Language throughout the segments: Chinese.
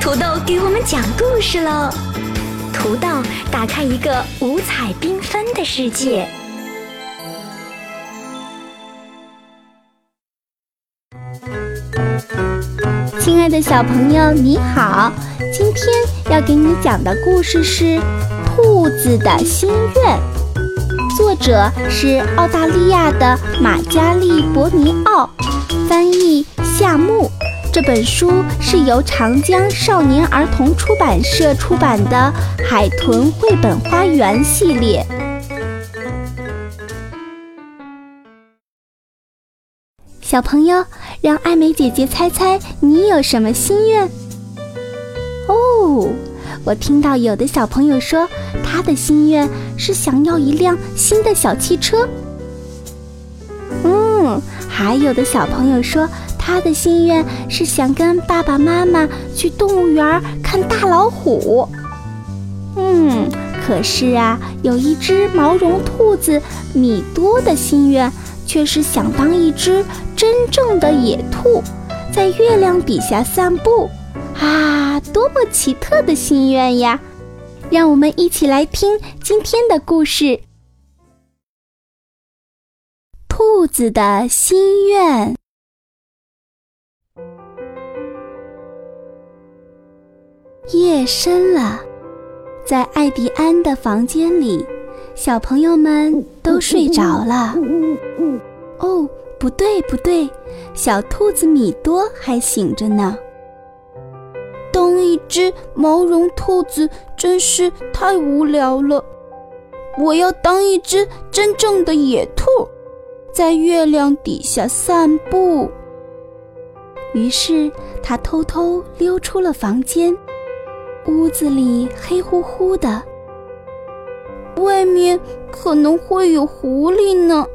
土豆给我们讲故事喽！土豆打开一个五彩缤纷的世界。亲爱的小朋友，你好！今天要给你讲的故事是《兔子的心愿》，作者是澳大利亚的马加利伯尼奥，这本书是由长江少年儿童出版社出版的《海豚绘本花园》系列。小朋友，让艾美姐姐猜猜你有什么心愿？哦，我听到有的小朋友说，他的心愿是想要一辆新的小汽车。嗯，还有的小朋友说。他的心愿是想跟爸爸妈妈去动物园看大老虎。嗯，可是啊，有一只毛绒兔子米多的心愿却是想当一只真正的野兔，在月亮底下散步。啊，多么奇特的心愿呀！让我们一起来听今天的故事：《兔子的心愿》。夜深了，在艾迪安的房间里，小朋友们都睡着了。哦，不对不对，小兔子米多还醒着呢。当一只毛绒兔子真是太无聊了，我要当一只真正的野兔，在月亮底下散步。于是他偷偷溜出了房间。屋子里黑乎乎的，外面可能会有狐狸呢。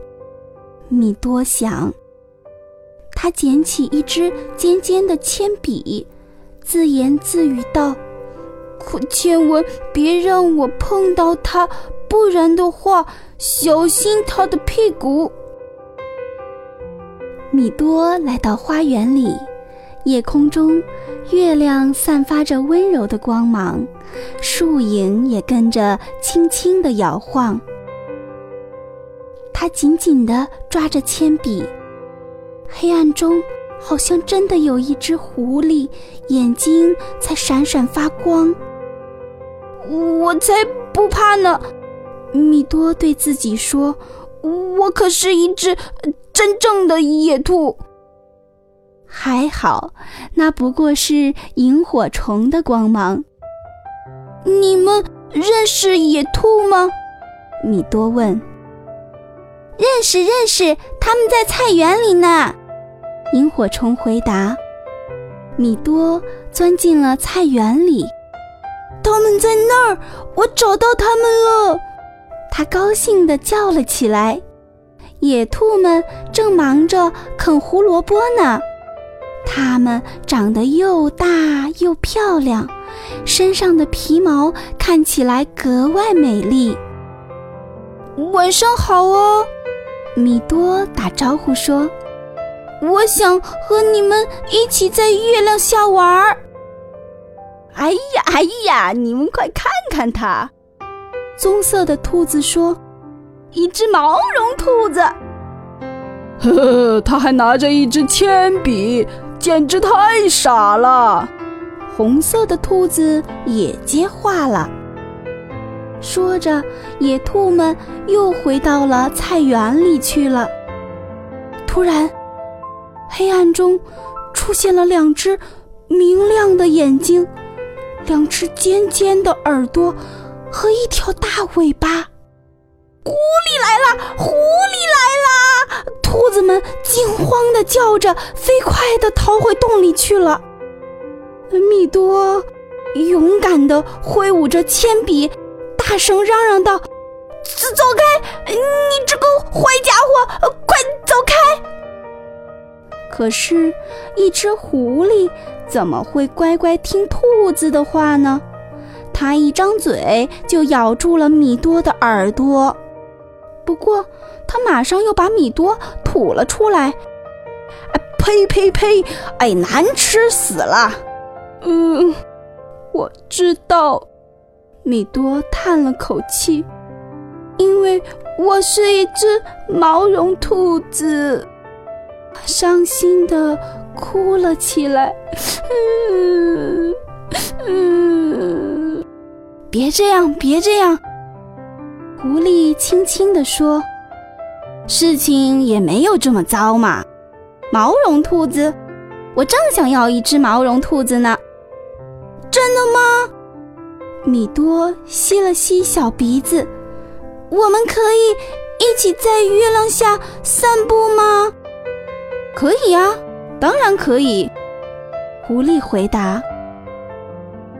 米多想。他捡起一支尖尖的铅笔，自言自语道：“可千万别让我碰到它，不然的话，小心它的屁股。”米多来到花园里。夜空中，月亮散发着温柔的光芒，树影也跟着轻轻地摇晃。他紧紧地抓着铅笔，黑暗中好像真的有一只狐狸，眼睛在闪闪发光。我才不怕呢！米多对自己说：“我可是一只真正的野兔。”还好，那不过是萤火虫的光芒。你们认识野兔吗？米多问。认识，认识，他们在菜园里呢。萤火虫回答。米多钻进了菜园里。他们在那儿，我找到他们了！他高兴地叫了起来。野兔们正忙着啃胡萝卜呢。它们长得又大又漂亮，身上的皮毛看起来格外美丽。晚上好哦，米多打招呼说：“我想和你们一起在月亮下玩儿。”哎呀哎呀，你们快看看它！棕色的兔子说：“一只毛绒兔子。”呵呵，它还拿着一支铅笔。简直太傻了！红色的兔子也接话了。说着，野兔们又回到了菜园里去了。突然，黑暗中出现了两只明亮的眼睛，两只尖尖的耳朵和一条大尾巴。狐狸来了！狐狸来了！兔子们惊慌地叫着，飞快地逃回洞里去了。米多勇敢地挥舞着铅笔，大声嚷嚷道：“走开！你这个坏家伙，快走开！”可是，一只狐狸怎么会乖乖听兔子的话呢？它一张嘴就咬住了米多的耳朵。不过，他马上又把米多吐了出来。哎呸呸呸！哎，难吃死了！嗯，我知道。米多叹了口气，因为我是一只毛绒兔子，伤心的哭了起来。嗯嗯，别这样，别这样。狐狸轻轻地说：“事情也没有这么糟嘛。毛绒兔子，我正想要一只毛绒兔子呢。真的吗？”米多吸了吸小鼻子，我们可以一起在月亮下散步吗？可以啊，当然可以。狐狸回答。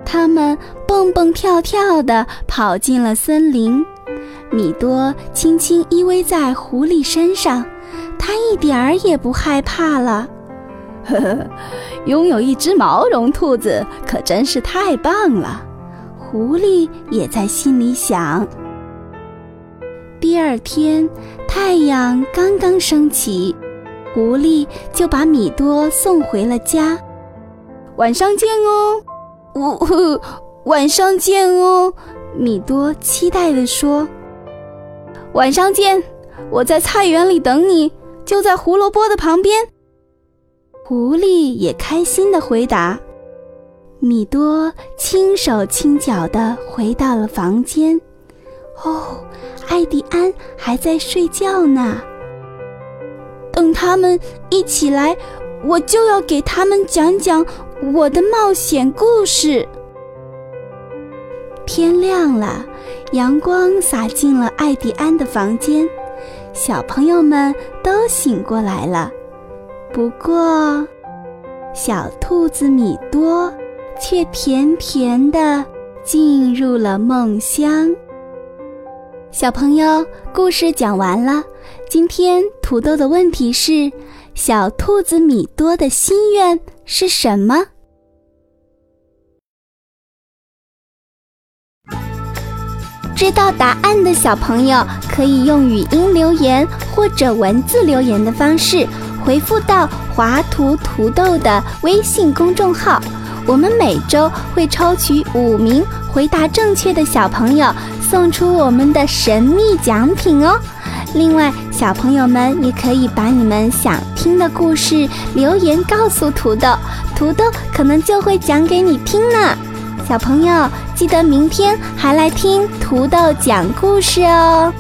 他们蹦蹦跳跳地跑进了森林，米多轻轻依偎在狐狸身上，他一点儿也不害怕了。呵呵，拥有一只毛绒兔子可真是太棒了。狐狸也在心里想。第二天，太阳刚刚升起，狐狸就把米多送回了家。晚上见哦，我 晚上见哦，米多期待地说。晚上见，我在菜园里等你，就在胡萝卜的旁边。狐狸也开心地回答。米多轻手轻脚地回到了房间。哦，艾迪安还在睡觉呢。等他们一起来，我就要给他们讲讲我的冒险故事。天亮了，阳光洒进了艾迪安的房间，小朋友们都醒过来了。不过，小兔子米多。却甜甜的进入了梦乡。小朋友，故事讲完了。今天土豆的问题是：小兔子米多的心愿是什么？知道答案的小朋友可以用语音留言或者文字留言的方式回复到华图土豆的微信公众号。我们每周会抽取五名回答正确的小朋友，送出我们的神秘奖品哦。另外，小朋友们也可以把你们想听的故事留言告诉土豆，土豆可能就会讲给你听呢。小朋友，记得明天还来听土豆讲故事哦。